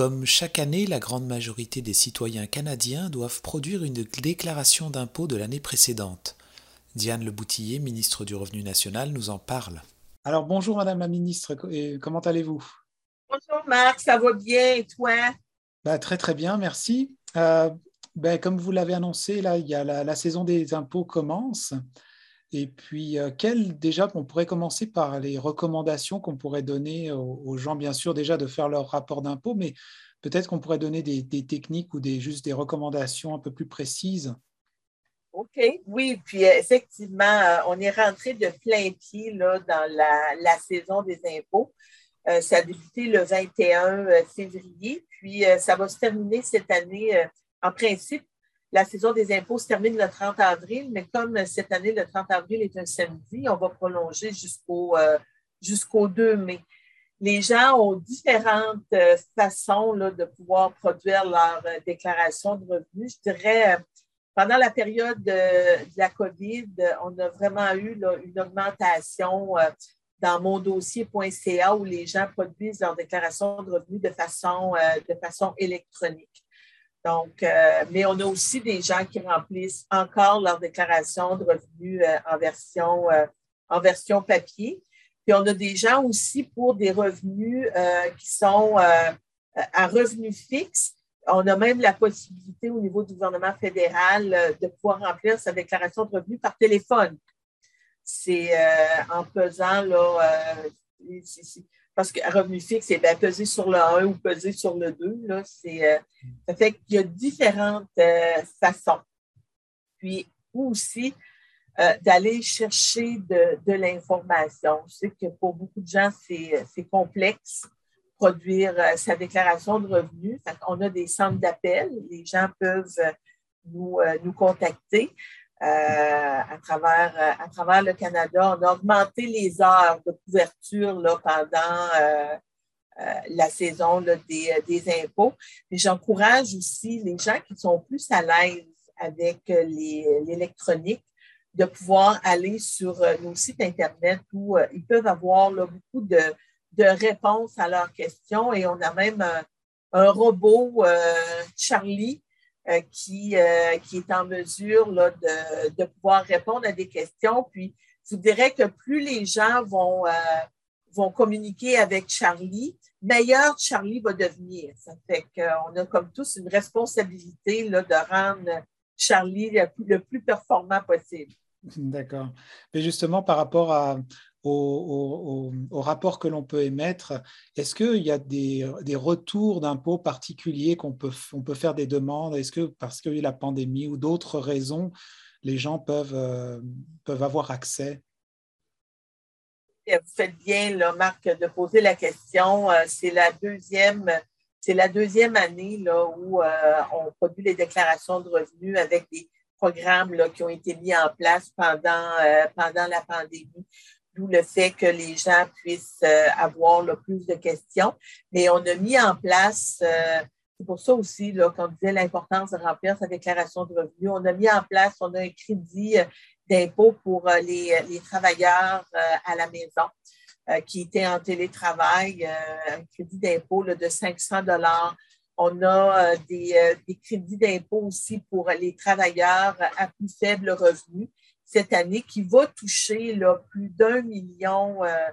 Comme chaque année, la grande majorité des citoyens canadiens doivent produire une déclaration d'impôt de l'année précédente. Diane Leboutillier, ministre du Revenu national, nous en parle. Alors bonjour Madame la ministre, comment allez-vous? Bonjour Marc, ça va bien et toi? Bah, Très très bien, merci. Euh, ben, comme vous l'avez annoncé, là, il y a la, saison des impôts commence. Et puis, euh, déjà, on pourrait commencer par les recommandations qu'on pourrait donner aux, gens, bien sûr, déjà de faire leur rapport d'impôt, mais peut-être qu'on pourrait donner des, techniques ou des, juste des recommandations un peu plus précises. OK, oui, puis euh, effectivement, euh, on est rentré de plein pied là, dans la, saison des impôts. ça a débuté le 21 février, puis ça va se terminer cette année, en principe, la saison des impôts se termine le 30 avril, mais comme cette année, le 30 avril est un samedi, on va prolonger jusqu'au euh, jusqu'au 2 mai. Les gens ont différentes euh, façons de pouvoir produire leur euh, déclaration de revenus. Je dirais, pendant la période de, la COVID, on a vraiment eu une augmentation dans mondossier.ca où les gens produisent leur déclaration de revenus de façon électronique. Donc, euh, mais on a aussi des gens qui remplissent encore leur déclaration de revenus euh, en, version, euh, en version papier. Puis on a des gens aussi pour des revenus qui sont à revenus fixes. On a même la possibilité au niveau du gouvernement fédéral de pouvoir remplir sa déclaration de revenus par téléphone. C'est en pesant là, parce que revenu fixe, c'est bien peser sur le 1 ou peser sur le 2. Là, euh, ça fait qu'il y a différentes euh, façons. Puis aussi, euh, d'aller chercher de, l'information. Je sais que pour beaucoup de gens, c'est complexe produire sa déclaration de revenus. On a des centres d'appel. Les gens peuvent nous, nous contacter. Euh, à, travers, euh, à travers le Canada. On a augmenté les heures de couverture là, pendant euh, la saison des, des, impôts. J'encourage aussi les gens qui sont plus à l'aise avec l'électronique de pouvoir aller sur nos sites Internet où ils peuvent avoir beaucoup de, de, réponses à leurs questions. Et on a même un robot, Charlie, euh, qui, euh, qui est en mesure là, de, de, pouvoir répondre à des questions. Puis, je vous dirais que plus les gens vont, euh, vont communiquer avec Charlie, meilleur Charlie va devenir. Ça fait qu'on a comme tous une responsabilité là, de rendre Charlie plus, le plus performant possible. D'accord. Mais justement, par rapport à, au, rapport que l'on peut émettre, est-ce qu'il y a des, retours d'impôts particuliers qu'on peut, on peut faire des demandes? Est-ce que parce qu'il y a la pandémie ou d'autres raisons, les gens peuvent, euh, peuvent avoir accès? Vous faites bien, là, Marc, de poser la question. Euh, c'est la deuxième. C'est la deuxième année là, où euh, on produit les déclarations de revenus avec des programmes là, qui ont été mis en place pendant, pendant la pandémie le fait que les gens puissent euh, avoir le plus de questions. Mais on a mis en place, euh, c'est pour ça aussi qu'on disait l'importance de remplir sa déclaration de revenus, on a mis en place, on a un crédit euh, d'impôt pour les, travailleurs à la maison qui étaient en télétravail, un crédit d'impôt de 500 dollars. On a des, des crédits d'impôt aussi pour les travailleurs à plus faible revenu cette année qui va toucher plus d'un million euh,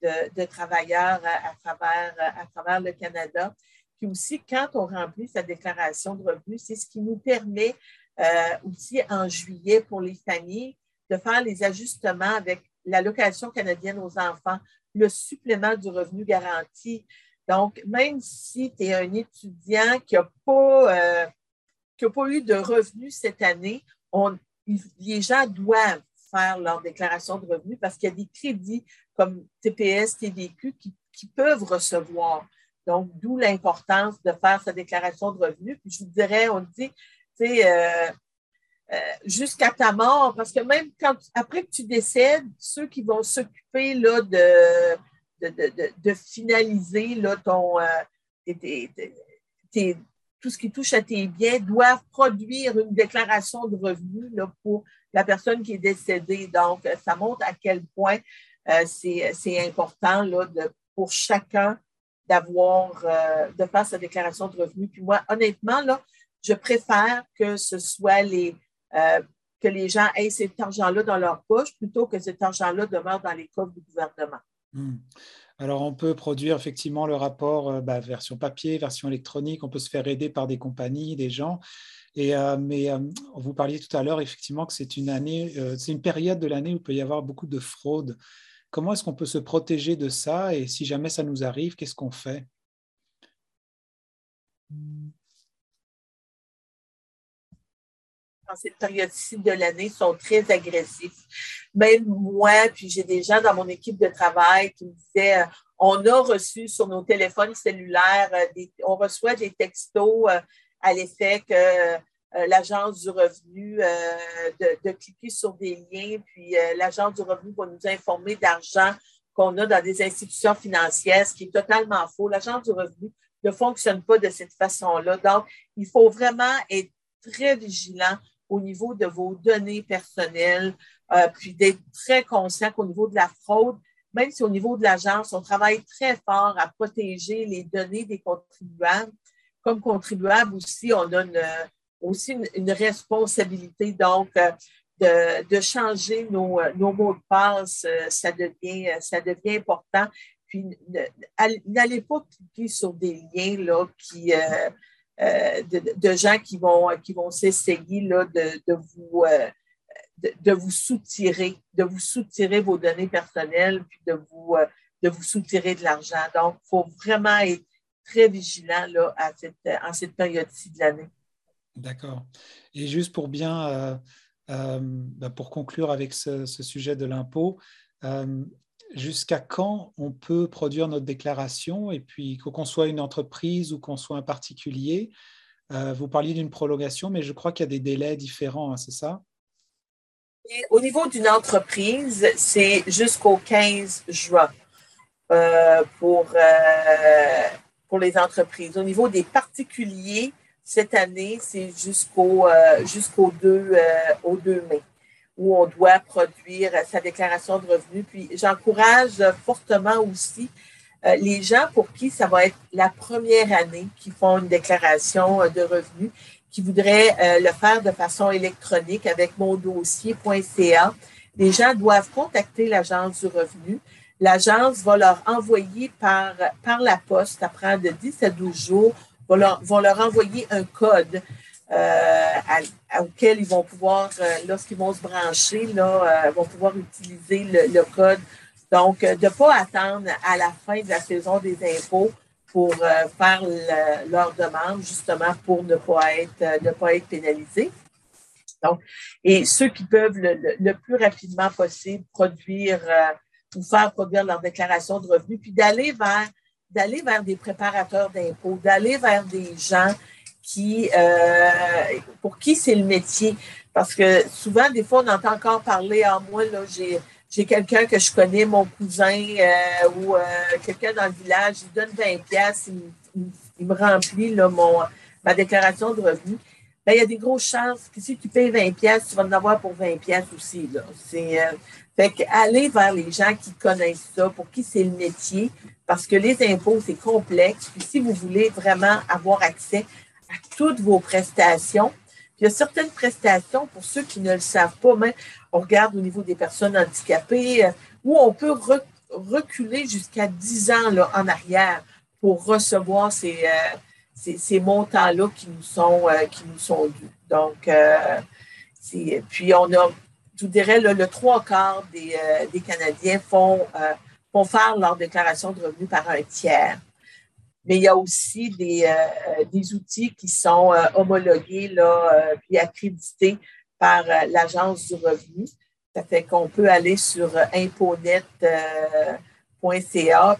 de, travailleurs à, travers, à travers le Canada. Puis aussi, quand on remplit sa déclaration de revenus, c'est ce qui nous permet euh, aussi en juillet pour les familles de faire les ajustements avec l'allocation canadienne aux enfants, le supplément du revenu garanti. Donc, même si tu es un étudiant qui n'a pas, euh, pas eu de revenus cette année, on, les gens doivent faire leur déclaration de revenus parce qu'il y a des crédits comme TPS, TVQ qui, peuvent recevoir. Donc, d'où l'importance de faire sa déclaration de revenus. Puis je vous dirais, on dit, tu sais, euh, euh, jusqu'à ta mort, parce que même quand après que tu décèdes, ceux qui vont s'occuper de, finaliser là, ton, euh, tes, tout ce qui touche à tes biens doivent produire une déclaration de revenus pour la personne qui est décédée. Donc, ça montre à quel point euh, c'est important pour chacun d'avoir, de faire sa déclaration de revenus. Puis moi, honnêtement, je préfère que ce soit les, que les gens aient cet argent-là dans leur poche plutôt que cet argent-là demeure dans les coffres du gouvernement. Hmm. Alors, on peut produire effectivement le rapport euh, bah, version papier, version électronique. On peut se faire aider par des compagnies, des gens. Euh, mais euh, vous parliez tout à l'heure effectivement que c'est une année, c'est une période de l'année où il peut y avoir beaucoup de fraude. Comment est-ce qu'on peut se protéger de ça? Et si jamais ça nous arrive, qu'est-ce qu'on fait? Cette période-ci de l'année sont très agressifs. Même moi, puis j'ai des gens dans mon équipe de travail qui me disaient, euh, on a reçu sur nos téléphones cellulaires, euh, on reçoit des textos euh, à l'effet que l'agence du revenu de, cliquer sur des liens, puis l'agence du revenu va nous informer d'argent qu'on a dans des institutions financières, ce qui est totalement faux. L'agence du revenu ne fonctionne pas de cette façon-là. Donc, il faut vraiment être très vigilant au niveau de vos données personnelles, euh, puis d'être très conscient qu'au niveau de la fraude, même si au niveau de l'agence, on travaille très fort à protéger les données des contribuables, comme contribuable aussi, on a une, aussi une, responsabilité. Donc, euh, de, de, changer nos, mots de passe, euh, ça devient, ça devient important. Puis, n'allez pas cliquer sur des liens là, qui, euh, de, gens qui vont, qui vont s'essayer là, de, vous, euh, de, vous soutirer, de vous soutirer vos données personnelles, puis de vous, euh, de vous soutirer de l'argent. Donc, il faut vraiment être très vigilant là, à cette, en cette période-ci de l'année. D'accord. Et juste pour bien, ben, pour conclure avec ce sujet de l'impôt, jusqu'à quand on peut produire notre déclaration et puis qu'on soit une entreprise ou qu'on soit un particulier. Euh, vous parliez d'une prolongation, mais je crois qu'il y a des délais différents, hein, c'est ça? au niveau d'une entreprise, c'est jusqu'au 15 juin euh, pour, euh, pour les entreprises. Au niveau des particuliers, cette année, c'est jusqu'au jusqu'au 2, au 2 mai où on doit produire sa déclaration de revenus. Puis j'encourage fortement aussi euh, les gens pour qui ça va être la première année qui font une déclaration euh, de revenus, qui voudraient euh, le faire de façon électronique avec mondossier.ca. Les gens doivent contacter l'agence du revenu. L'agence va leur envoyer par, la poste, après de 10 à 12 jours, va vont leur envoyer un code euh, auquel ils vont pouvoir, euh, lorsqu'ils vont se brancher, là, euh, vont pouvoir utiliser le, code. Donc, de ne pas attendre à la fin de la saison des impôts pour faire leur demande, justement pour ne pas être, ne pas être pénalisés. Donc, et ceux qui peuvent le, plus rapidement possible produire ou faire produire leur déclaration de revenus, puis d'aller vers d'aller vers des préparateurs d'impôts, d'aller vers des gens qui, euh, pour qui c'est le métier. Parce que souvent, des fois, on entend encore parler, ah, moi, là, j'ai, j'ai quelqu'un que je connais, mon cousin euh, ou euh, quelqu'un dans le village, il donne 20 pièces, il, me remplit mon, ma déclaration de revenus. Ben, il y a des grosses chances que si tu payes 20 pièces, tu vas en avoir pour 20 pièces aussi. Là. C'est, fait qu'aller vers les gens qui connaissent ça, pour qui c'est le métier, parce que les impôts, c'est complexe. Puis si vous voulez vraiment avoir accès toutes vos prestations. Il y a certaines prestations, pour ceux qui ne le savent pas, mais on regarde au niveau des personnes handicapées, euh, où on peut reculer jusqu'à 10 ans là, en arrière pour recevoir ces, euh, ces, montants-là qui nous sont euh, qui nous sont dus. Donc, puis on a, je vous dirais, le trois quarts des, des Canadiens font, font faire leur déclaration de revenus par un tiers mais il y a aussi des, euh, des outils qui sont euh, homologués là, euh, puis accrédités par l'Agence du revenu. Ça fait qu'on peut aller sur imponet.ca,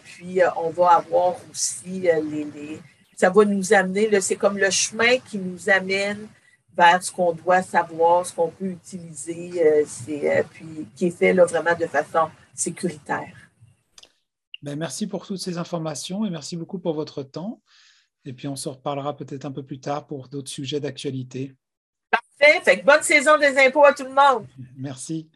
puis on va avoir aussi les, les, Ça va nous amener, c'est comme le chemin qui nous amène vers ce qu'on doit savoir, ce qu'on peut utiliser, puis qui est fait là, vraiment de façon sécuritaire. Ben, merci pour toutes ces informations et merci beaucoup pour votre temps. Et puis, on se reparlera peut-être un peu plus tard pour d'autres sujets d'actualité. Parfait. Fait bonne saison des impôts à tout le monde. Merci.